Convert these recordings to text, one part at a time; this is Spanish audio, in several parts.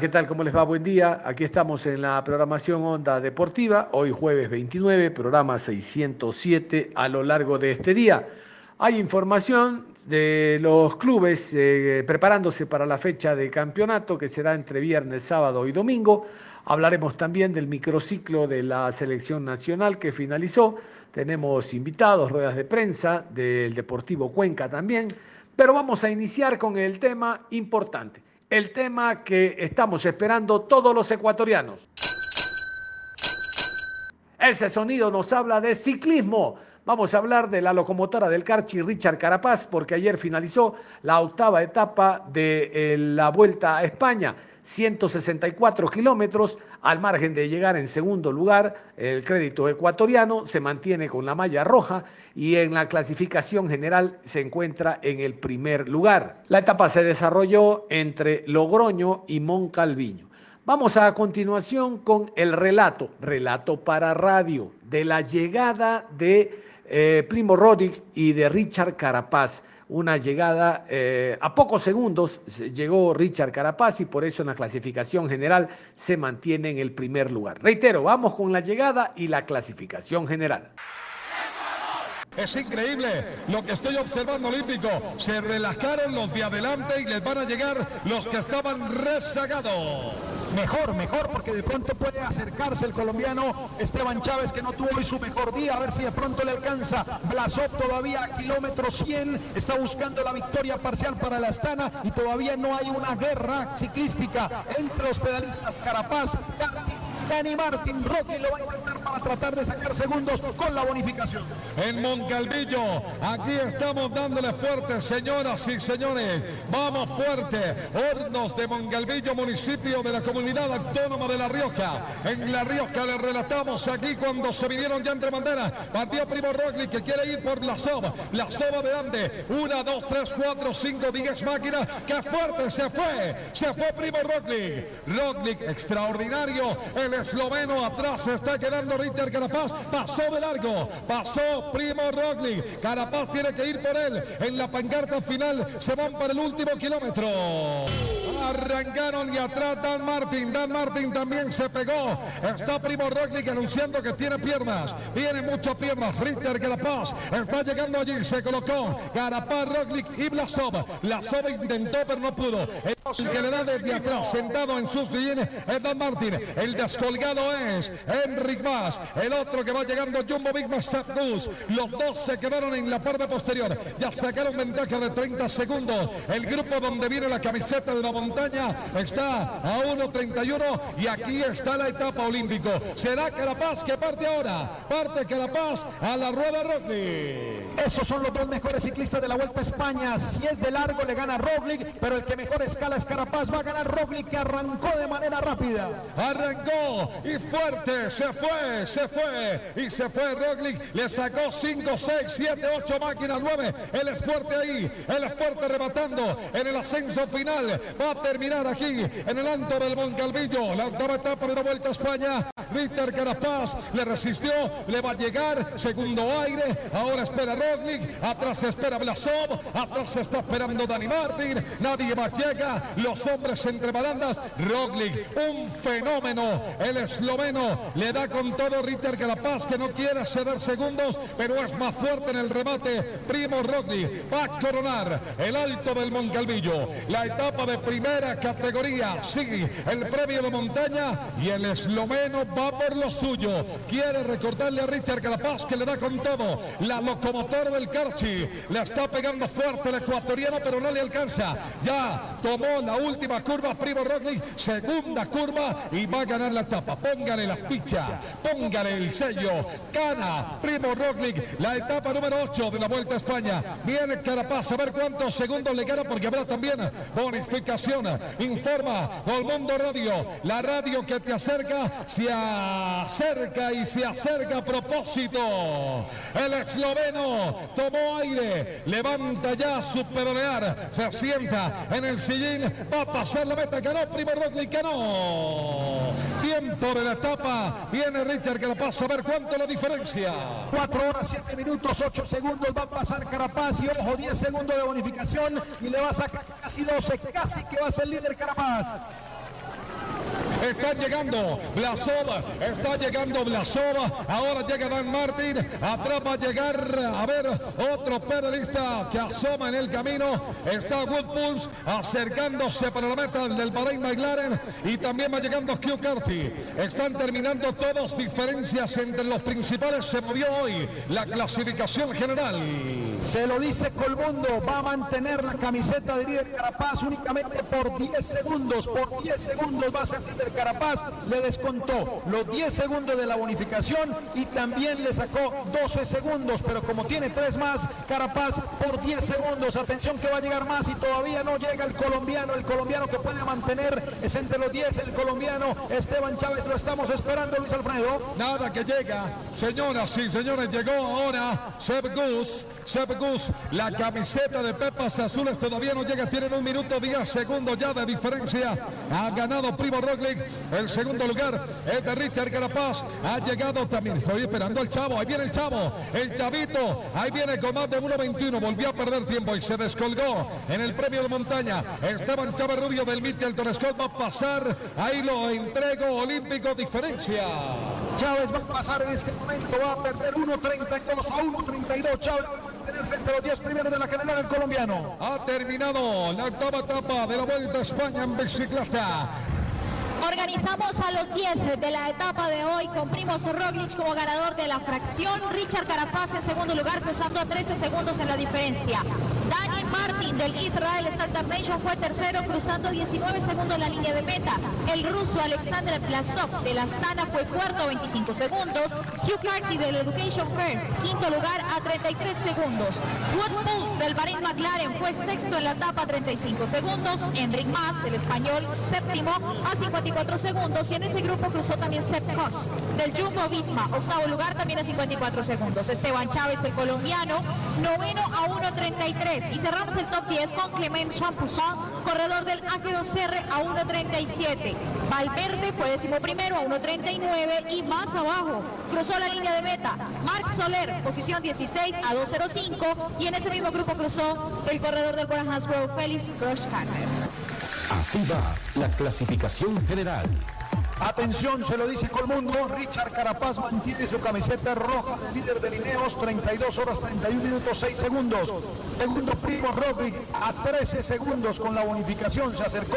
¿qué tal? ¿Cómo les va? Buen día. Aquí estamos en la programación Onda Deportiva, hoy jueves 29, programa 607 a lo largo de este día. Hay información de los clubes eh, preparándose para la fecha de campeonato que será entre viernes, sábado y domingo. Hablaremos también del microciclo de la selección nacional que finalizó. Tenemos invitados, ruedas de prensa del Deportivo Cuenca también. Pero vamos a iniciar con el tema importante, el tema que estamos esperando todos los ecuatorianos. Ese sonido nos habla de ciclismo. Vamos a hablar de la locomotora del Carchi Richard Carapaz, porque ayer finalizó la octava etapa de eh, la Vuelta a España. 164 kilómetros, al margen de llegar en segundo lugar, el crédito ecuatoriano se mantiene con la malla roja y en la clasificación general se encuentra en el primer lugar. La etapa se desarrolló entre Logroño y Moncalviño. Vamos a continuación con el relato, relato para radio, de la llegada de eh, Primo Rodig y de Richard Carapaz. Una llegada eh, a pocos segundos llegó Richard Carapaz y por eso en la clasificación general se mantiene en el primer lugar. Reitero, vamos con la llegada y la clasificación general. Es increíble lo que estoy observando olímpico. Se relajaron los de adelante y les van a llegar los que estaban rezagados. Mejor, mejor, porque de pronto puede acercarse el colombiano Esteban Chávez, que no tuvo hoy su mejor día, a ver si de pronto le alcanza. Blasov todavía a kilómetro 100, está buscando la victoria parcial para la Astana y todavía no hay una guerra ciclística entre los pedalistas Carapaz, Dani Martín, Rocky lo va a para tratar de sacar segundos con la bonificación. En Moncalvillo, aquí estamos dándole fuerte, señoras y señores. Vamos fuerte. Hornos de Moncalvillo, municipio de la comunidad autónoma de La Rioja. En La Rioja le relatamos aquí cuando se vinieron ya entre banderas. Partió Primo Rogli que quiere ir por la soba. La soba de Ande. Una, dos, tres, cuatro, cinco, diez máquinas. ¡Qué fuerte se fue! Se fue Primo Roglic. Roglic extraordinario. El esloveno atrás se está quedando Ritter Carapaz. Pasó de largo. Pasó Primo Roglic. Carapaz tiene que ir por él. En la pancarta final se van para el último kilómetro. Arrancaron y atrás Dan Martin. Dan Martin también se pegó. Está Primo Roglic anunciando que tiene piernas. Tiene muchas piernas. Ritter Carapaz está llegando allí. Se colocó Carapaz, Roglic y Blasov. Blasov intentó pero no pudo. El que le da desde atrás sentado en sus sillines es Dan. El descolgado es Enric Mas. El otro que va llegando Jumbo Big Dos. Los dos se quedaron en la parte posterior. Ya sacaron ventaja de 30 segundos. El grupo donde viene la camiseta de la montaña está a 1.31 y aquí está la etapa olímpico. Será Carapaz que parte ahora. Parte Carapaz a la rueda Roglic. Esos son los dos mejores ciclistas de la Vuelta a España. Si es de largo le gana Roglic, pero el que mejor escala es Carapaz. Va a ganar Roglic que arrancó de manera rápida. Arrancó y fuerte. Se fue, se fue y se fue Roglic. Le sacó 5, 6, 7, 8 máquinas, 9. Él es fuerte ahí. Él es fuerte rematando en el ascenso final. Va a terminar aquí en el alto del Moncalvillo. La octava etapa de la Vuelta a España. Víctor Carapaz le resistió. Le va a llegar. Segundo aire. Ahora espera Roglic. Atrás espera Blasov. Atrás está esperando Dani Martin. Nadie más llega. Los hombres entre balandas. Roglic, un fenómeno. El esloveno le da con todo Ritter Carapaz que no quiere ceder segundos, pero es más fuerte en el remate. Primo Roglic va a coronar el alto del Moncalvillo. La etapa de primera categoría. Sí, el premio de montaña y el esloveno va por lo suyo. Quiere recordarle a Richard Carapaz que le da con todo. La locomotora del Carchi le está pegando fuerte el ecuatoriano, pero no le alcanza. Ya tomó la última curva Primo Roglic, segunda curva y va a ganar la etapa. Póngale la ficha, póngale el sello. Gana Primo Roglic la etapa número 8 de la Vuelta a España. Viene Carapaz a ver cuántos segundos le gana porque habrá también bonificación. Informa Mundo Radio, la radio que te acerca, se acerca y se acerca a propósito. El esloveno tomó aire, levanta ya su peronear, se sienta en el sillín, va a pasar la meta, ganó primer Roglic, ganó. Tiempo de la etapa, viene Richard que la pasa a ver cuánto la diferencia. 4 horas, 7 minutos, 8 segundos va a pasar Carapaz y ojo, 10 segundos de bonificación y le va a sacar casi 12, casi que va a ser líder Carapaz. Está llegando Blasova, está llegando Blasova. Ahora llega Dan Martin. Atrás va a llegar, a ver, otro pedalista que asoma en el camino. Está Woodpulse acercándose para la meta del Bahrain McLaren. Y también va llegando Hugh Carty. Están terminando todos diferencias entre los principales. Se movió hoy la clasificación general. Se lo dice Colmundo, va a mantener la camiseta de líder Carapaz únicamente por 10 segundos. Por 10 segundos va a ser líder Carapaz. Le descontó los 10 segundos de la bonificación y también le sacó 12 segundos. Pero como tiene tres más, Carapaz por 10 segundos. Atención que va a llegar más y todavía no llega el colombiano. El colombiano que puede mantener es entre los 10. El colombiano Esteban Chávez lo estamos esperando, Luis Alfredo. Nada que llega. Señoras y señores, llegó ahora Seb Gus. Seb Gus, la camiseta de Pepas Azules todavía no llega. Tienen un minuto 10 segundos ya de diferencia. Ha ganado Primo Roglic. El segundo lugar es de Richard Carapaz. Ha llegado también. Estoy esperando al chavo. Ahí viene el chavo. El chavito. Ahí viene con más de 1.21. Volvió a perder tiempo y se descolgó en el premio de montaña. Esteban Chávez Rubio del Mitchelton Scott va a pasar. Ahí lo entrego. Olímpico diferencia. Chávez va a pasar en este momento. Va a perder 1.32 a 1.32. Chávez tener frente a los 10 primeros de la general el colombiano. Ha terminado la octava etapa de la Vuelta a España en bicicleta. Organizamos a los 10 de la etapa de hoy con Primoz Roglic como ganador de la fracción, Richard Carapaz en segundo lugar cruzando a 13 segundos en la diferencia. Martin del Israel Startup Nation fue tercero cruzando 19 segundos la línea de meta. El ruso Alexander Plasov de la Astana fue cuarto a 25 segundos. Hugh Carty del Education First, quinto lugar a 33 segundos. Wood Pulse del Bahrain McLaren fue sexto en la etapa a 35 segundos. Enric Mas, el español, séptimo a 54 segundos. Y en ese grupo cruzó también Sepp Kuss del Jumbo Visma, octavo lugar también a 54 segundos. Esteban Chávez, el colombiano, noveno a 1.33. Y cerramos el top 10 con Clement Champusson, corredor del AG2R a 1.37. Valverde fue décimo primero a 1.39 y más abajo cruzó la línea de meta. Marc Soler, posición 16 a 2.05 y en ese mismo grupo cruzó el corredor del Bora Hansgrohe, Félix Grosskarner. Así va la clasificación general. Atención, se lo dice Colmundo. Richard Carapaz mantiene su camiseta roja de líder de Lineos, 32 horas 31 minutos 6 segundos. Segundo Primo Roglic a 13 segundos con la bonificación. Se acercó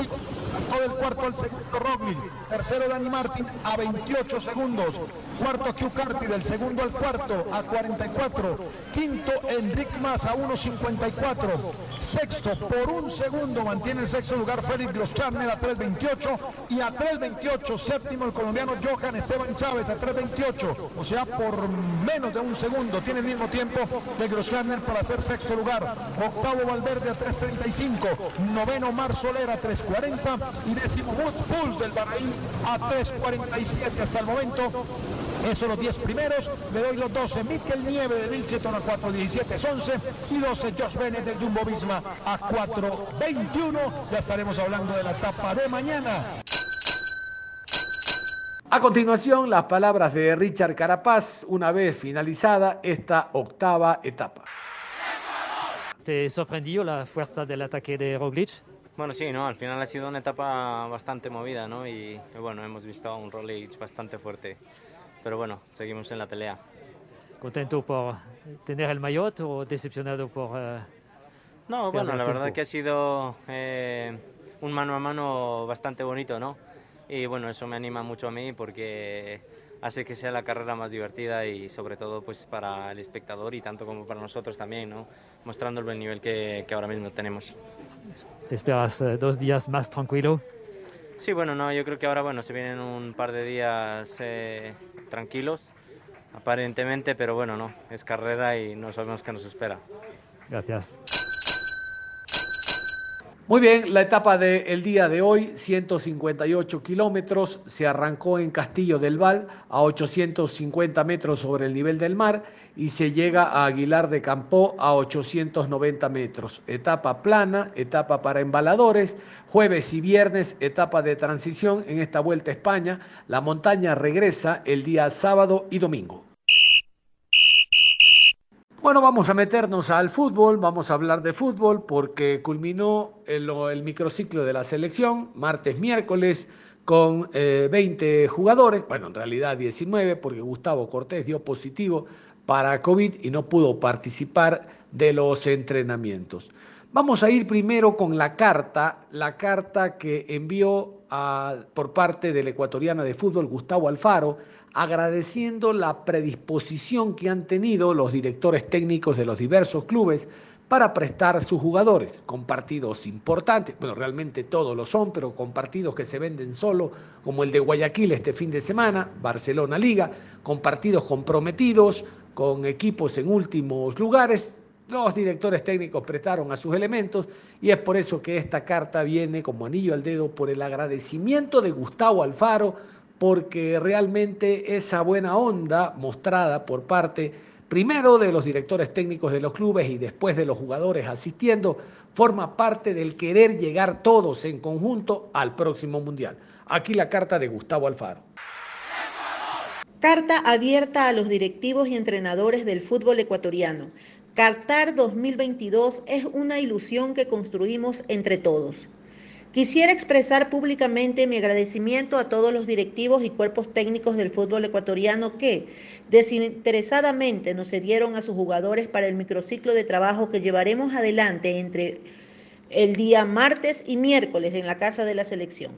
todo el cuarto al segundo Roglic. Tercero Dani Martin a 28 segundos. Cuarto Hugh Carty del segundo al cuarto a 44. Quinto Enric Mas a 1.54. Sexto por un segundo mantiene el sexto lugar Félix Groscharner a 3.28 y a 3.28 séptimo el colombiano Johan Esteban Chávez a 3.28. O sea, por menos de un segundo tiene el mismo tiempo de Groscharner para ser sexto lugar. Octavo Valverde a 3.35. Noveno Mar Soler a 3.40 y décimo Wood Pulse del Bahrein a 3.47 hasta el momento. Esos los 10 primeros, le doy los 12. Mikel Nieve de Milcheton a 4.17 11 y 12 Josh Bennett del Jumbo Visma a 4.21. Ya estaremos hablando de la etapa de mañana. A continuación, las palabras de Richard Carapaz, una vez finalizada esta octava etapa. ¿Te sorprendió la fuerza del ataque de Roglic? Bueno, sí, ¿no? al final ha sido una etapa bastante movida ¿no? y, y bueno, hemos visto a un Roglic bastante fuerte. Pero bueno, seguimos en la pelea. ¿Contento por tener el maillot o decepcionado por... eh, No, bueno, la verdad tiempo? que ha sido eh, un mano a mano bastante bonito, ¿no? Y bueno, eso me anima mucho a mí porque hace que sea la carrera más divertida y sobre todo pues para el espectador y tanto como para nosotros también, ¿no? Mostrando el buen nivel que, que ahora mismo tenemos. ¿Te esperas eh, dos días más tranquilo? Sí, bueno, no, yo creo que ahora bueno, se vienen un par de días eh, tranquilos, aparentemente, pero bueno, no, es carrera y no sabemos qué nos espera. Gracias. Muy bien, la etapa del día de hoy, 158 kilómetros, se arrancó en Castillo del Val a 850 metros sobre el nivel del mar y se llega a Aguilar de Campó a 890 metros. Etapa plana, etapa para embaladores, jueves y viernes, etapa de transición en esta vuelta a España. La montaña regresa el día sábado y domingo. Bueno, vamos a meternos al fútbol, vamos a hablar de fútbol porque culminó el, microciclo de la selección martes, miércoles con 20 eh, jugadores, bueno, en realidad 19 porque Gustavo Cortés dio positivo para COVID y no pudo participar de los entrenamientos. Vamos a ir primero con la carta, la carta que envió por parte del ecuatoriano de fútbol Gustavo Alfaro agradeciendo la predisposición que han tenido los directores técnicos de los diversos clubes para prestar sus jugadores con partidos importantes, bueno, realmente todos lo son, pero con partidos que se venden solo, como el de Guayaquil este fin de semana, Barcelona Liga, con partidos comprometidos, con equipos en últimos lugares, los directores técnicos prestaron a sus elementos y es por eso que esta carta viene como anillo al dedo por el agradecimiento de Gustavo Alfaro porque realmente esa buena onda mostrada por parte primero de los directores técnicos de los clubes y después de los jugadores asistiendo, forma parte del querer llegar todos en conjunto al próximo Mundial. Aquí la carta de Gustavo Alfaro. Carta abierta a los directivos y entrenadores del fútbol ecuatoriano. Qatar 2022 es una ilusión que construimos entre todos. Quisiera expresar públicamente mi agradecimiento a todos los directivos y cuerpos técnicos del fútbol ecuatoriano que desinteresadamente nos cedieron a sus jugadores para el microciclo de trabajo que llevaremos adelante entre el día martes y miércoles en la Casa de la Selección.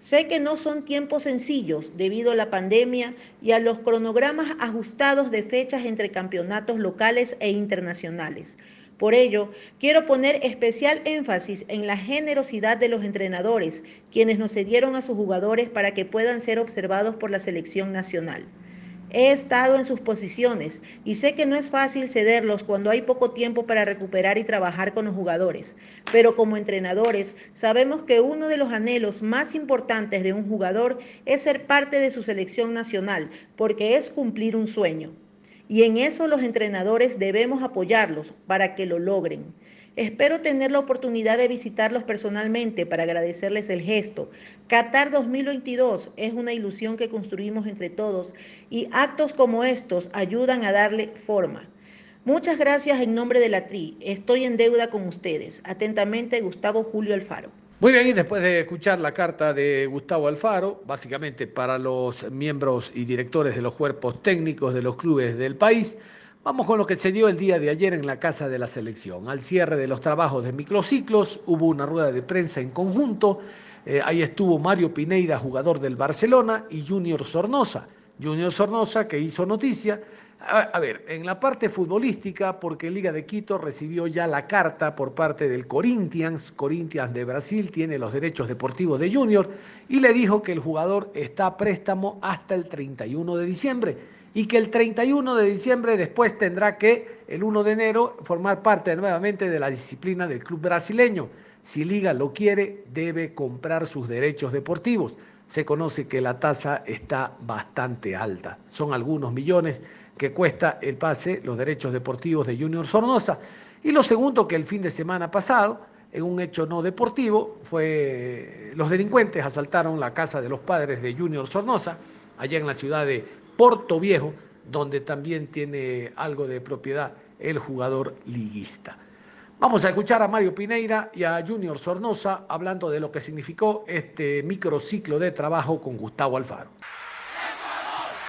Sé que no son tiempos sencillos debido a la pandemia y a los cronogramas ajustados de fechas entre campeonatos locales e internacionales. Por ello, quiero poner especial énfasis en la generosidad de los entrenadores, quienes nos cedieron a sus jugadores para que puedan ser observados por la selección nacional. He estado en sus posiciones y sé que no es fácil cederlos cuando hay poco tiempo para recuperar y trabajar con los jugadores, pero como entrenadores sabemos que uno de los anhelos más importantes de un jugador es ser parte de su selección nacional, porque es cumplir un sueño y en eso los entrenadores debemos apoyarlos para que lo logren. Espero tener la oportunidad de visitarlos personalmente para agradecerles el gesto. Qatar 2022 es una ilusión que construimos entre todos y actos como estos ayudan a darle forma. Muchas gracias en nombre de la TRI. Estoy en deuda con ustedes. Atentamente, Gustavo Julio Alfaro. Muy bien, y después de escuchar la carta de Gustavo Alfaro, básicamente para los miembros y directores de los cuerpos técnicos de los clubes del país, vamos con lo que se dio el día de ayer en la Casa de la Selección. Al cierre de los trabajos de microciclos hubo una rueda de prensa en conjunto. Eh, ahí estuvo Mario Pineida, jugador del Barcelona, y Junior Sornosa. Junior Sornosa, que hizo noticia a, ver, en la parte futbolística, porque Liga de Quito recibió ya la carta por parte del Corinthians, Corinthians de Brasil tiene los derechos deportivos de Junior, y le dijo que el jugador está a préstamo hasta el 31 de diciembre y que el 31 de diciembre después tendrá que, el 1 de enero, formar parte nuevamente de la disciplina del club brasileño. Si Liga lo quiere, debe comprar sus derechos deportivos. Se conoce que la tasa está bastante alta, son algunos millones que cuesta el pase, los derechos deportivos de Junior Sornosa. Y lo segundo, que el fin de semana pasado, en un hecho no deportivo, fue los delincuentes asaltaron la casa de los padres de Junior Sornosa, allá en la ciudad de Porto Viejo, donde también tiene algo de propiedad el jugador liguista. Vamos a escuchar a Mario Pineira y a Junior Sornosa hablando de lo que significó este microciclo de trabajo con Gustavo Alfaro.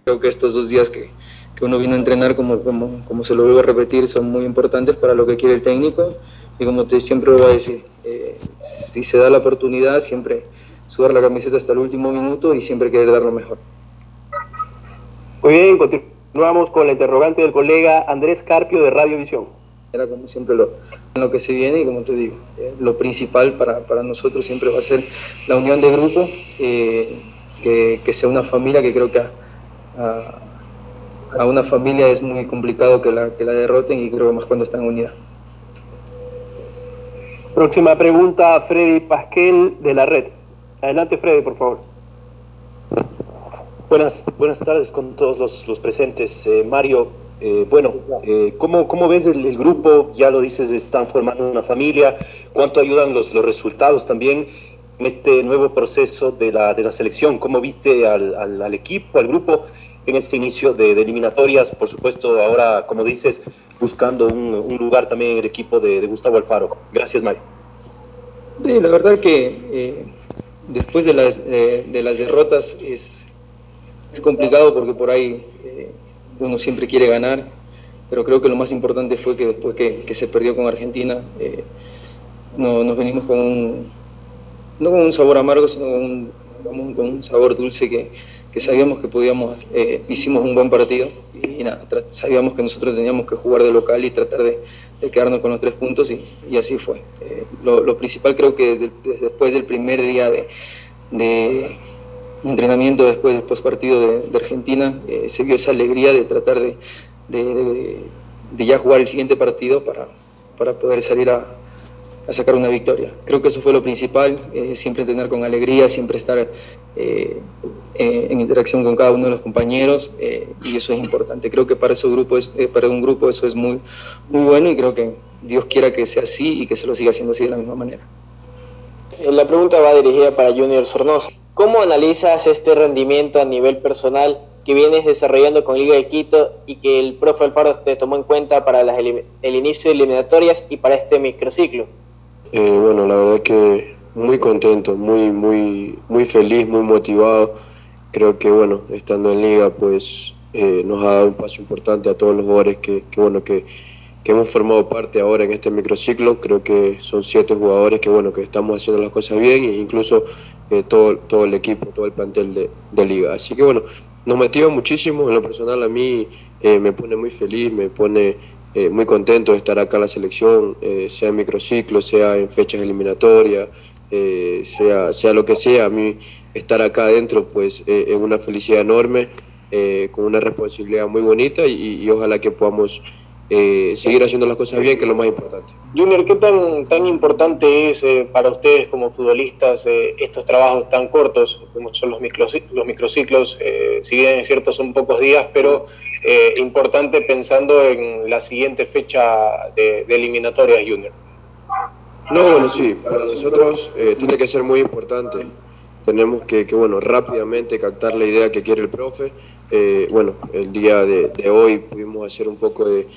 Creo que estos dos días que, que uno vino a entrenar, como, como, como se lo vuelvo a repetir, son muy importantes para lo que quiere el técnico. Y como te siempre voy a decir, eh, si se da la oportunidad, siempre sudar la camiseta hasta el último minuto y siempre querer dar lo mejor. Muy bien, continuamos con la interrogante del colega Andrés Carpio de Radio Visión. Era como siempre lo, lo que se viene y como te digo, eh, lo principal para, para, nosotros siempre va a ser la unión de grupo, eh, que, que, sea una familia que creo que a a una familia es muy complicado que la, que la derroten y creo que más cuando están unidas. Próxima pregunta, Freddy Pasquel de la red. Adelante, Freddy, por favor. Buenas, buenas tardes con todos los, presentes. Eh, Mario, eh, bueno, eh, ¿cómo, ¿cómo, ves el, grupo? Ya lo dices, están formando una familia. ¿Cuánto ayudan los, los resultados también en este nuevo proceso de la, de la selección? ¿Cómo viste al, al, equipo, al grupo en este inicio de, eliminatorias? Por supuesto, ahora, como dices, buscando un, lugar también en el equipo de, de, Gustavo Alfaro. Gracias, Mario. Sí, la verdad que después de las, de las derrotas es es complicado porque por ahí eh, uno siempre quiere ganar, pero creo que lo más importante fue que después que, se perdió con Argentina, eh, no, nos venimos con un, no con un sabor amargo, sino con un, con un sabor dulce que, que sabíamos que podíamos, eh, hicimos un buen partido y, nada, sabíamos que nosotros teníamos que jugar de local y tratar de, quedarnos con los tres puntos y, y así fue. Lo, principal creo que desde, después del primer día de, de entrenamiento después del postpartido de, de Argentina, eh, se vio esa alegría de tratar de, ya jugar el siguiente partido para, para poder salir a, sacar una victoria. Creo que eso fue lo principal, eh, siempre tener con alegría, siempre estar eh, en interacción con cada uno de los compañeros y eso es importante. Creo que para, ese grupo para un grupo eso es muy, muy bueno y creo que Dios quiera que sea así y que se lo siga haciendo así de la misma manera. La pregunta va dirigida para Junior Sornosa. ¿Cómo analizas este rendimiento a nivel personal que vienes desarrollando con Liga de Quito y que el profe Alfaro te tomó en cuenta para el inicio de eliminatorias y para este microciclo? Eh, bueno, la verdad es que muy contento, muy, muy, muy feliz, muy motivado. Creo que bueno, estando en Liga, pues eh, nos ha dado un paso importante a todos los jugadores que, que bueno, que, que hemos formado parte ahora en este microciclo. Creo que son siete jugadores que bueno que estamos haciendo las cosas bien e incluso todo, todo el equipo, todo el plantel de, liga. Así que bueno, nos motiva muchísimo, en lo personal a mí eh, me pone muy feliz, me pone eh, muy contento de estar acá en la selección, eh, sea en microciclo, sea en fechas eliminatorias, sea, sea lo que sea, a mí estar acá adentro pues es una felicidad enorme, con una responsabilidad muy bonita y ojalá que podamos eh, seguir haciendo las cosas bien, que es lo más importante. Junior, ¿qué tan, tan importante es eh, para ustedes como futbolistas eh, estos trabajos tan cortos, como son los microciclos? Los microciclos si bien es cierto son pocos días, pero importante pensando en la siguiente fecha de, de eliminatorias, Junior. No, bueno, sí, para nosotros tiene que ser muy importante tenemos que, que, bueno, rápidamente captar la idea que quiere el profe. Eh, bueno, el día de, hoy pudimos hacer un poco de,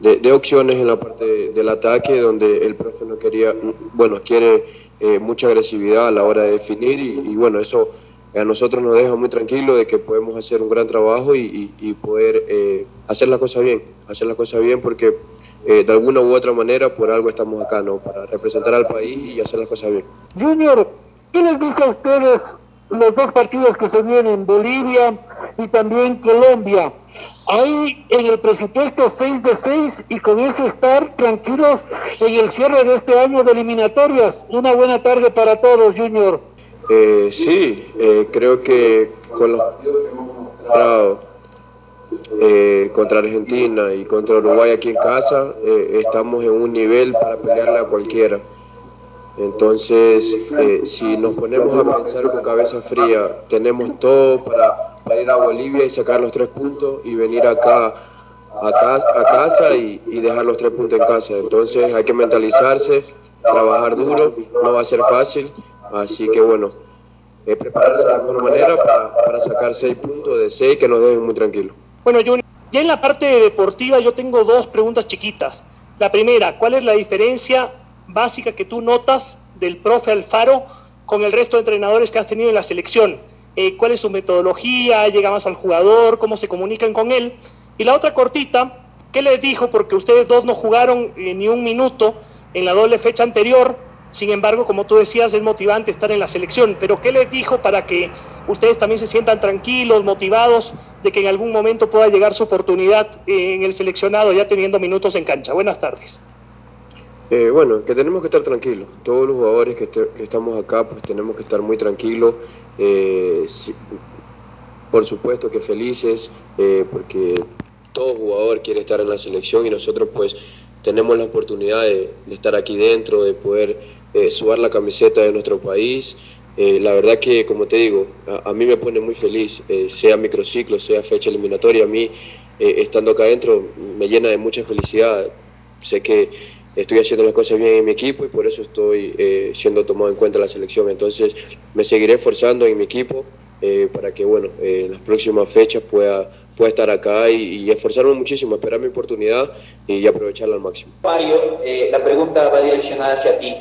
de, opciones en la parte del ataque, donde el profe no quería, bueno, quiere eh, mucha agresividad a la hora de definir y, bueno, eso a nosotros nos deja muy tranquilos de que podemos hacer un gran trabajo y, poder eh, hacer las cosas bien, hacer las cosas bien porque de alguna u otra manera por algo estamos acá, ¿no? Para representar al país y hacer las cosas bien. Junior, ¿Qué les dice a ustedes los dos partidos que se vienen, Bolivia y también Colombia? Hay en el presupuesto 6 de 6 y con eso estar tranquilos en el cierre de este año de eliminatorias. Una buena tarde para todos, Junior. Eh, sí, eh, creo que con los mostrado eh, contra Argentina y contra Uruguay aquí en casa, estamos en un nivel para pelearle a cualquiera. Entonces, eh, si nos ponemos a pensar con cabeza fría, tenemos todo para, ir a Bolivia y sacar los tres puntos y venir acá a, casa y, dejar los tres puntos en casa. Entonces hay que mentalizarse, trabajar duro, no va a ser fácil, así que bueno, es prepararse de la mejor manera para, para sacar seis puntos de seis que nos dejen muy tranquilos. Bueno, Junior, ya en la parte deportiva yo tengo dos preguntas chiquitas. La primera, ¿cuál es la diferencia básica que tú notas del profe Alfaro con el resto de entrenadores que has tenido en la selección? Eh, ¿Cuál es su metodología? ¿Llega más al jugador? ¿Cómo se comunican con él? Y la otra cortita, ¿qué les dijo? Porque ustedes dos no jugaron eh, ni un minuto en la doble fecha anterior. Sin embargo, como tú decías, es motivante estar en la selección. Pero ¿qué les dijo para que ustedes también se sientan tranquilos, motivados de que en algún momento pueda llegar su oportunidad eh, en el seleccionado ya teniendo minutos en cancha? Buenas tardes. Eh, bueno, que tenemos que estar tranquilos. Todos los jugadores que, estamos acá, pues tenemos que estar muy tranquilos. Eh, por supuesto que felices, eh, porque todo jugador quiere estar en la selección y nosotros pues tenemos la oportunidad de, estar aquí dentro, de poder eh, subar la camiseta de nuestro país. La verdad que, como te digo, a, mí me pone muy feliz, sea microciclo, sea fecha eliminatoria, a mí estando acá adentro me llena de mucha felicidad. Sé que estoy haciendo las cosas bien en mi equipo y por eso estoy siendo tomado en cuenta la selección. Entonces me seguiré esforzando en mi equipo para que, bueno, en las próximas fechas pueda pueda estar acá y, esforzarme muchísimo, esperar mi oportunidad y aprovecharla al máximo. Mario, eh, la pregunta va direccionada hacia ti,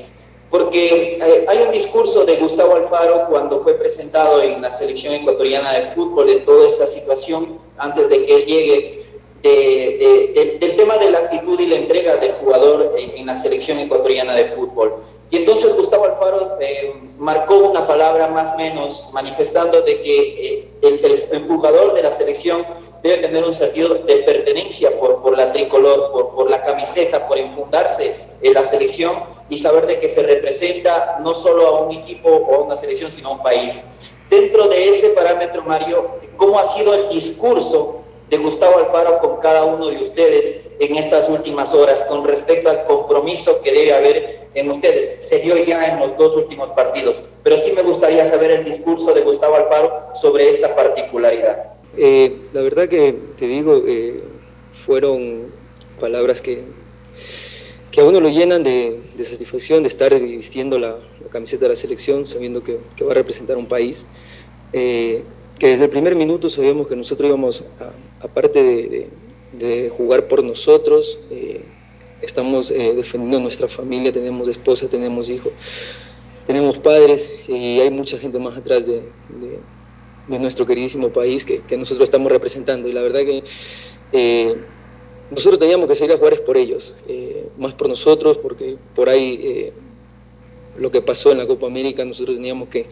porque eh, hay un discurso de Gustavo Alfaro cuando fue presentado en la selección ecuatoriana de fútbol de toda esta situación, antes de que él llegue, del tema de la actitud y la entrega del jugador en, la selección ecuatoriana de fútbol. Y entonces Gustavo Alfaro eh, marcó una palabra más o menos manifestando de que el, el jugador de la selección debe tener un sentido de pertenencia por, por la tricolor, por, por la camiseta, por infundarse en la selección y saber de que se representa no solo a un equipo o a una selección, sino a un país. Dentro de ese parámetro, Mario, ¿cómo ha sido el discurso de Gustavo Alfaro con cada uno de ustedes en estas últimas horas con respecto al compromiso que debe haber en ustedes? Se dio ya en los dos últimos partidos, pero sí me gustaría saber el discurso de Gustavo Alfaro sobre esta particularidad. Eh, la verdad que te digo, eh, fueron palabras que, que a uno lo llenan de, satisfacción de estar vistiendo la, camiseta de la selección, sabiendo que, va a representar un país. Eh, que desde el primer minuto sabíamos que nosotros íbamos, aparte de, jugar por nosotros, estamos defendiendo nuestra familia, tenemos esposa, tenemos hijos, tenemos padres y hay mucha gente más atrás de nuestro queridísimo país que, nosotros estamos representando. Y la verdad que eh, nosotros teníamos que salir a jugar es por ellos, eh, más por nosotros, porque por ahí eh, lo que pasó en la Copa América, nosotros teníamos que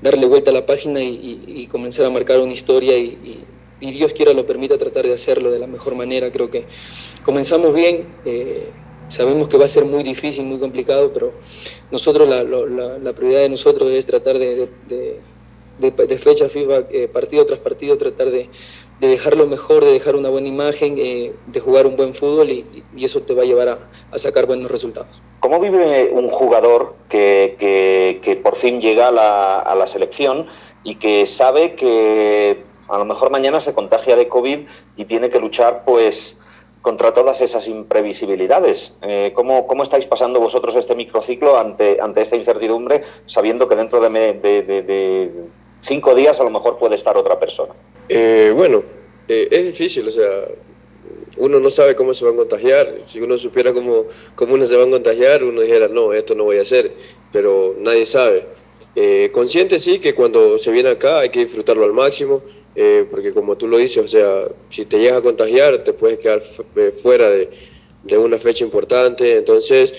darle vuelta a la página y, comenzar a marcar una historia y, Dios quiera lo permita tratar de hacerlo de la mejor manera. Creo que comenzamos bien. Sabemos que va a ser muy difícil, muy complicado, pero nosotros, la, la, prioridad de nosotros es tratar de, de de, fecha FIFA, eh, partido tras partido, tratar de, de, dejar lo mejor, de dejar una buena imagen, eh, de jugar un buen fútbol y, eso te va a llevar a, sacar buenos resultados. ¿Cómo vive un jugador que, que, por fin llega a la, a la, selección y que sabe que a lo mejor mañana se contagia de COVID y tiene que luchar pues contra todas esas imprevisibilidades. Eh, ¿cómo, ¿cómo, estáis pasando vosotros este microciclo ante, ante esta incertidumbre, sabiendo que dentro de, cinco días a lo mejor puede estar otra persona. Eh, bueno, eh, es difícil, o sea, uno no sabe cómo se va a contagiar. Si uno supiera cómo, cómo se va a contagiar, uno dijera, no, esto no voy a hacer, pero nadie sabe. Consciente sí que cuando se viene acá hay que disfrutarlo al máximo, porque como tú lo dices, o sea, si te llegas a contagiar te puedes quedar fuera de, de, una fecha importante. Entonces,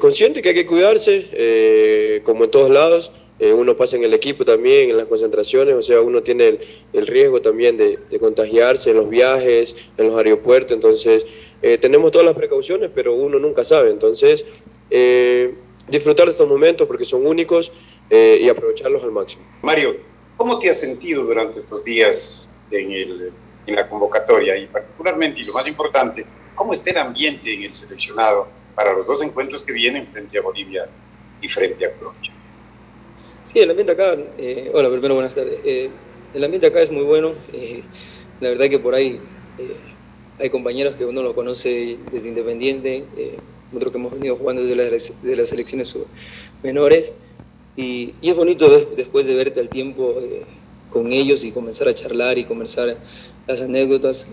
consciente que hay que cuidarse, como en todos lados. Eh, uno pasa en el equipo también, en las concentraciones, o sea, uno tiene el, riesgo también de, contagiarse en los viajes, en los aeropuertos, entonces eh, tenemos todas las precauciones, pero uno nunca sabe, entonces eh, disfrutar de estos momentos porque son únicos y aprovecharlos al máximo. Mario, ¿cómo te has sentido durante estos días en, el, en la convocatoria y particularmente, y lo más importante, cómo está el ambiente en el seleccionado para los dos encuentros que vienen frente a Bolivia y frente a Colombia? Sí, el ambiente acá, eh, hola, primero buenas tardes. Eh, el ambiente acá es muy bueno. Eh, la verdad que por ahí hay compañeros que uno lo conoce desde Independiente, otros que hemos venido jugando desde las, de las selecciones menores. Y, es bonito después de verte al tiempo con ellos y comenzar a charlar y conversar las anécdotas.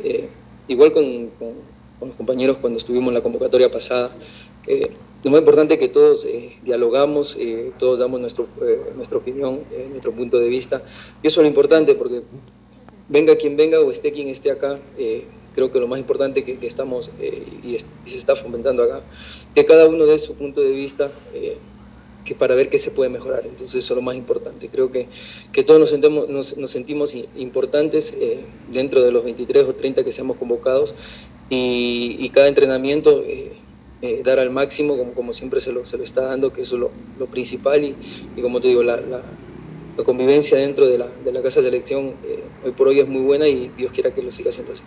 igual con, con, con, los compañeros cuando estuvimos en la convocatoria pasada. Lo más importante es que todos eh, dialogamos, eh, todos damos nuestro, eh, nuestra opinión, nuestro punto de vista. Y eso es lo importante porque venga quien venga o esté quien esté acá, creo que lo más importante que, que estamos y, se está fomentando acá, que cada uno dé su punto de vista que para ver qué se puede mejorar. Entonces eso es lo más importante. Creo que, que todos nos sentimos, nos, sentimos importantes dentro de los 23 o 30 que seamos convocados y, cada entrenamiento eh, dar al máximo, como, como siempre se lo, se lo está dando, que eso es lo, principal. Y, como te digo, la, convivencia dentro de la, de la casa de elección eh, hoy por hoy es muy buena y Dios quiera que lo siga siendo así.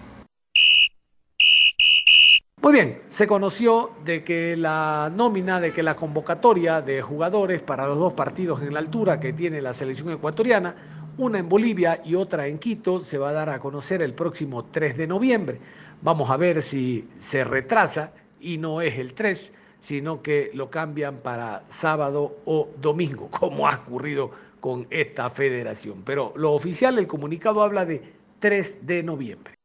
Muy bien, se conoció de que la nómina, de que la convocatoria de jugadores para los dos partidos en la altura que tiene la selección ecuatoriana, una en Bolivia y otra en Quito, se va a dar a conocer el próximo 3 de noviembre. Vamos a ver si se retrasa y no es el 3, sino que lo cambian para sábado o domingo, como ha ocurrido con esta federación. Pero lo oficial, el comunicado habla de 3 de noviembre.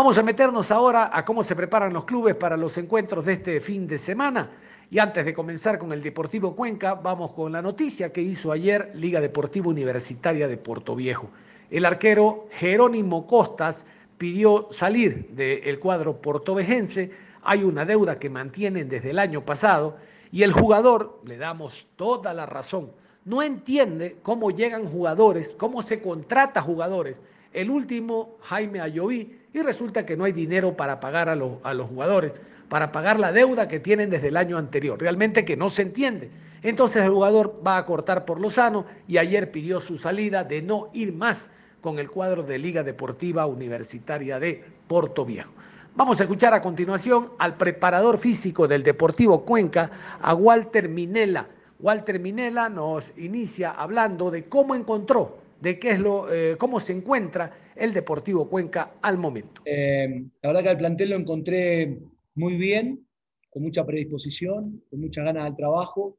Vamos a meternos ahora a cómo se preparan los clubes para los encuentros de este fin de semana. Y antes de comenzar con el Deportivo Cuenca, vamos con la noticia que hizo ayer Liga Deportiva Universitaria de Puerto Viejo. El arquero Jerónimo Costas pidió salir del cuadro portovejense. Hay una deuda que mantienen desde el año pasado y el jugador, le damos toda la razón, no entiende cómo llegan jugadores, cómo se contrata jugadores. El último, Jaime Ayoví, y resulta que no hay dinero para pagar a, a los jugadores, para pagar la deuda que tienen desde el año anterior. Realmente que no se entiende. Entonces el jugador va a cortar por lo sano y ayer pidió su salida de no ir más con el cuadro de Liga Deportiva Universitaria de Puerto Viejo. Vamos a escuchar a continuación al preparador físico del Deportivo Cuenca, a Walter Minela. Walter Minela nos inicia hablando de cómo encontró de qué es lo, eh, cómo se encuentra el Deportivo Cuenca al momento. Eh, la verdad que al plantel lo encontré muy bien, con mucha predisposición, con muchas ganas del trabajo.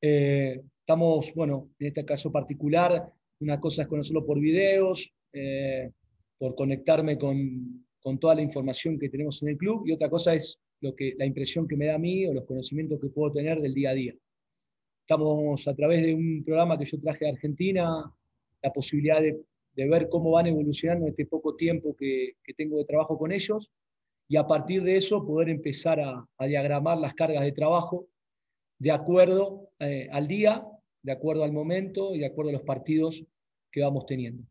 Eh, estamos, bueno, en este caso particular, una cosa es conocerlo por videos, por conectarme con, con, toda la información que tenemos en el club, y otra cosa es lo que, la impresión que me da a mí o los conocimientos que puedo tener del día a día. Estamos a través de un programa que yo traje de Argentina, la posibilidad de, ver cómo van evolucionando este poco tiempo que, tengo de trabajo con ellos y a partir de eso poder empezar a, diagramar las cargas de trabajo de acuerdo eh, al día, de acuerdo al momento y de acuerdo a los partidos que vamos teniendo.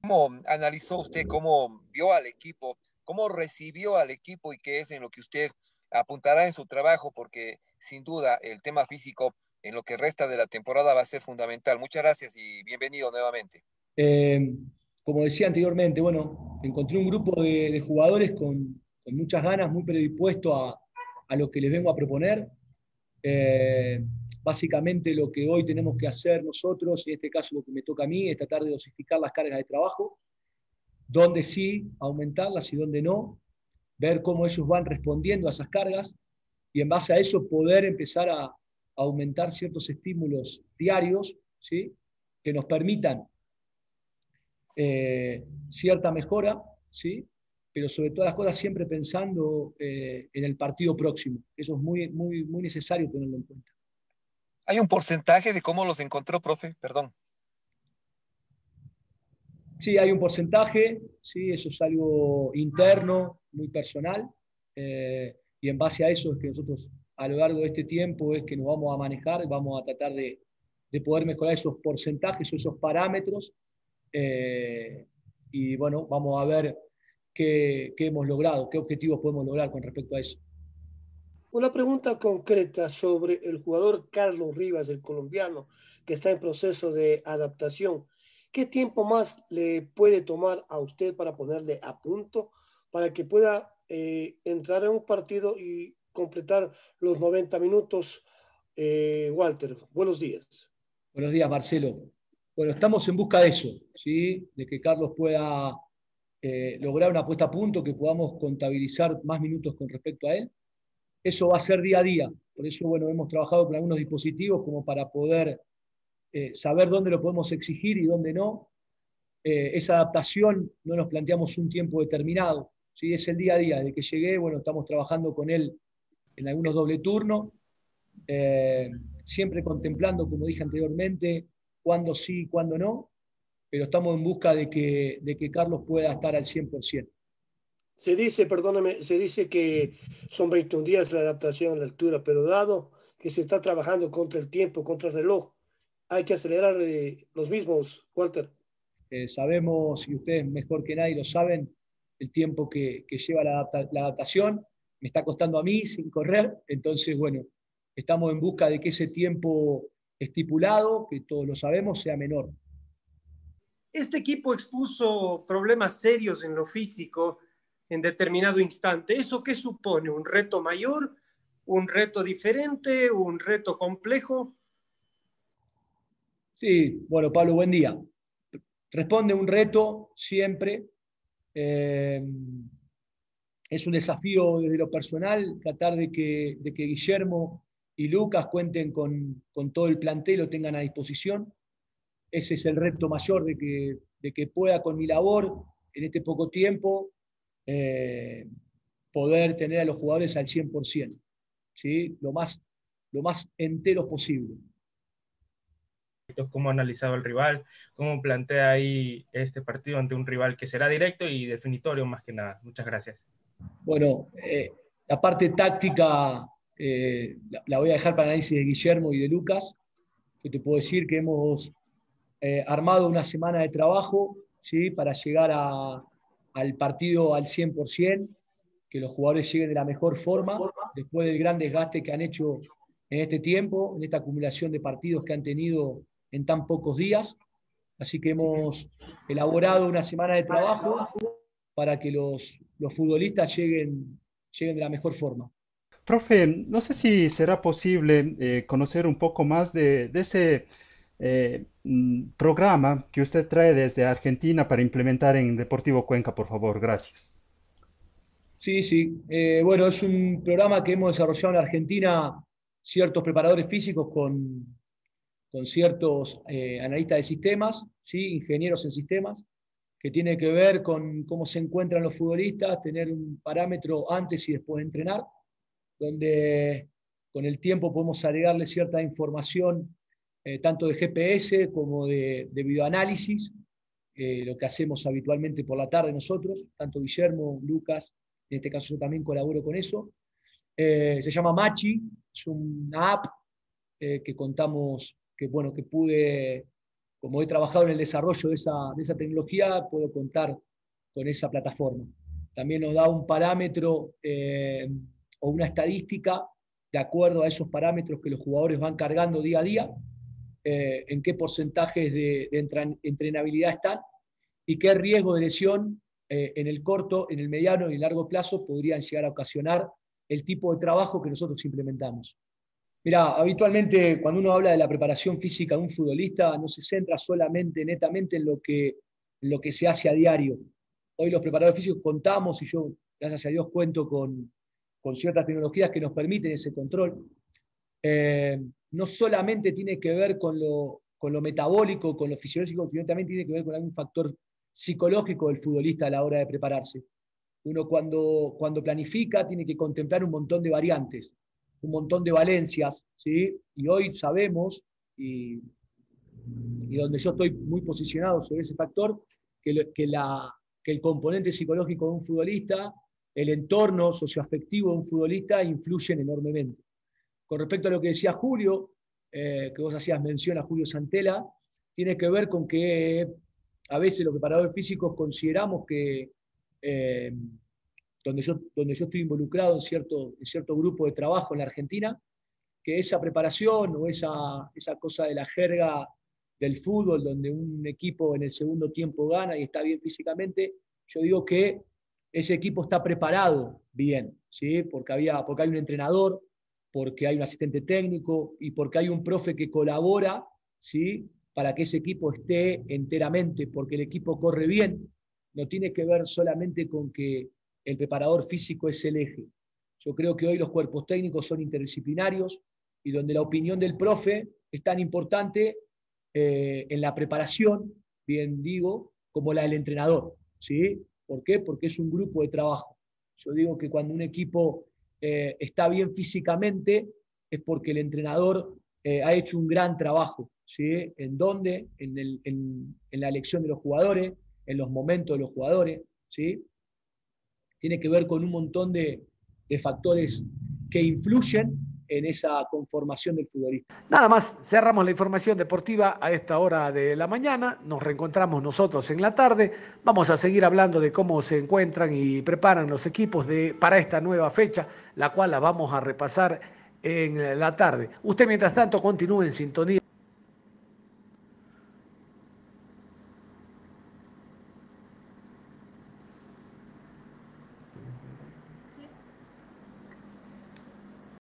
¿Cómo analizó usted, cómo vio al equipo, cómo recibió al equipo y qué es en lo que usted apuntará en su trabajo? Porque sin duda el tema físico en lo que resta de la temporada va a ser fundamental. Muchas gracias y bienvenido nuevamente. Eh, como decía anteriormente, bueno, encontré un grupo de, jugadores con, muchas ganas, muy predispuestos a, lo que les vengo a proponer. Eh, básicamente lo que hoy tenemos que hacer nosotros, en este caso lo que me toca a mí, es tratar de dosificar las cargas de trabajo, donde sí aumentarlas y donde no, ver cómo ellos van respondiendo a esas cargas y en base a eso poder empezar a, aumentar ciertos estímulos diarios ¿sí? que nos permitan eh, cierta mejora, ¿sí? pero sobre todas las cosas siempre pensando eh, en el partido próximo. Eso es muy, muy, muy necesario tenerlo en cuenta. ¿Hay un porcentaje de cómo los encontró, profe? Perdón. Sí, hay un porcentaje, sí, eso es algo interno, muy personal, eh, y en base a eso es que nosotros a lo largo de este tiempo es que nos vamos a manejar, vamos a tratar de, poder mejorar esos porcentajes esos parámetros. Eh, y bueno, vamos a ver qué, hemos logrado, qué objetivos podemos lograr con respecto a eso. Una pregunta concreta sobre el jugador Carlos Rivas, el colombiano, que está en proceso de adaptación. ¿Qué tiempo más le puede tomar a usted para ponerle a punto para que pueda eh, entrar en un partido y completar los 90 minutos. Eh, Walter, buenos días. Buenos días, Marcelo. Bueno, estamos en busca de eso, ¿sí? de que Carlos pueda eh, lograr una puesta a punto, que podamos contabilizar más minutos con respecto a él. Eso va a ser día a día. Por eso, bueno, hemos trabajado con algunos dispositivos como para poder eh, saber dónde lo podemos exigir y dónde no. esa adaptación no nos planteamos un tiempo determinado. ¿sí? Es el día a día. Desde que llegué, bueno, estamos trabajando con él en algunos doble turnos, eh, siempre contemplando, como dije anteriormente, cuándo sí, cuándo no, pero estamos en busca de que, de que Carlos pueda estar al 100%. Se dice, perdóname, se dice que son 21 días la adaptación a la altura, pero dado que se está trabajando contra el tiempo, contra el reloj, hay que acelerar eh, los mismos, Walter. Eh, sabemos, y ustedes mejor que nadie lo saben, el tiempo que, que lleva la, la adaptación me está costando a mí sin correr, entonces, bueno, estamos en busca de que ese tiempo estipulado, que todos lo sabemos, sea menor. Este equipo expuso problemas serios en lo físico en determinado instante. ¿Eso qué supone? ¿Un reto mayor? ¿Un reto diferente? ¿Un reto complejo? Sí, bueno, Pablo, buen día. Responde un reto siempre. Eh, es un desafío desde lo personal tratar de que, Guillermo y Lucas cuenten con, todo el plantel, lo tengan a disposición. Ese es el reto mayor de que, pueda con mi labor en este poco tiempo eh, poder tener a los jugadores al 100%, ¿sí? lo, más, lo enteros posible. ¿Cómo ha analizado el rival? ¿Cómo plantea ahí este partido ante un rival que será directo y definitorio más que nada? Muchas gracias. Bueno, eh, la parte táctica eh, la, voy a dejar para análisis de Guillermo y de Lucas. Yo te puedo decir que hemos eh, armado una semana de trabajo ¿sí? para llegar al partido al 100%, que los jugadores lleguen de la mejor forma, después del gran desgaste que han hecho en este tiempo, en esta acumulación de partidos que han tenido en tan pocos días. Así que hemos elaborado una semana de trabajo para que los, los futbolistas lleguen, lleguen de la mejor forma. Profe, no sé si será posible eh, conocer un poco más de, de ese eh, mm, programa que usted trae desde Argentina para implementar en Deportivo Cuenca, por favor. Gracias. Sí, sí. Eh, bueno, es un programa que hemos desarrollado en Argentina ciertos preparadores físicos con, con ciertos analistas de sistemas, ¿sí? ingenieros en sistemas, que tiene que ver con cómo se encuentran los futbolistas, tener un parámetro antes y después de entrenar, donde con el tiempo podemos agregarle cierta información eh, tanto de GPS como de, de videoanálisis, eh, lo que hacemos habitualmente por la tarde nosotros, tanto Guillermo, Lucas, en este caso yo también colaboro con eso. Eh, se llama Machi, es una app que contamos, que bueno, que pude, como he trabajado en el desarrollo de esa, tecnología, puedo contar con esa plataforma. También nos da un parámetro o una estadística de acuerdo a esos parámetros que los jugadores van cargando día a día, eh, en qué porcentajes de, entrenabilidad están y qué riesgo de lesión eh, en el corto, en el mediano y largo plazo podrían llegar a ocasionar el tipo de trabajo que nosotros implementamos. Mira, habitualmente cuando uno habla de la preparación física de un futbolista no se centra solamente, netamente en lo que, lo que se hace a diario. Hoy los preparadores físicos contamos, y yo, gracias a Dios, cuento con, con ciertas tecnologías que nos permiten ese control. Eh, no solamente tiene que ver con lo, con lo metabólico, con lo fisiológico, sino también tiene que ver con algún factor psicológico del futbolista a la hora de prepararse. Uno cuando, cuando planifica tiene que contemplar un montón de variantes, un montón de valencias, ¿sí? y hoy sabemos, y, y donde yo estoy muy posicionado sobre ese factor, que, que, la, que el componente psicológico de un futbolista, el entorno socioafectivo de un futbolista influyen enormemente. Con respecto a lo que decía Julio, eh, que vos hacías mención a Julio Santela, tiene que ver con que a veces los preparadores físicos consideramos que, eh, donde, yo, donde yo estoy involucrado en cierto, en cierto grupo de trabajo en la Argentina, que esa preparación o esa, esa cosa de la jerga del fútbol, donde un equipo en el segundo tiempo gana y está bien físicamente, yo digo que ese equipo está preparado bien, ¿sí? porque, había, porque hay un entrenador, porque hay un asistente técnico y porque hay un profe que colabora, ¿sí? Para que ese equipo esté enteramente, porque el equipo corre bien. No tiene que ver solamente con que el preparador físico es el eje. Yo creo que hoy los cuerpos técnicos son interdisciplinarios y donde la opinión del profe es tan importante eh, en la preparación, bien digo, como la del entrenador. ¿sí? ¿Por qué? Porque es un grupo de trabajo. Yo digo que cuando un equipo eh, está bien físicamente, es porque el entrenador eh, ha hecho un gran trabajo. ¿sí? ¿En dónde? En, la elección de los jugadores, en los momentos de los jugadores. ¿sí? Tiene que ver con un montón de, factores que influyen en esa conformación del futbolista. Nada más, cerramos la información deportiva a esta hora de la mañana, nos reencontramos nosotros en la tarde, vamos a seguir hablando de cómo se encuentran y preparan los equipos para esta nueva fecha, la cual la vamos a repasar en la tarde. Usted mientras tanto continúe en sintonía.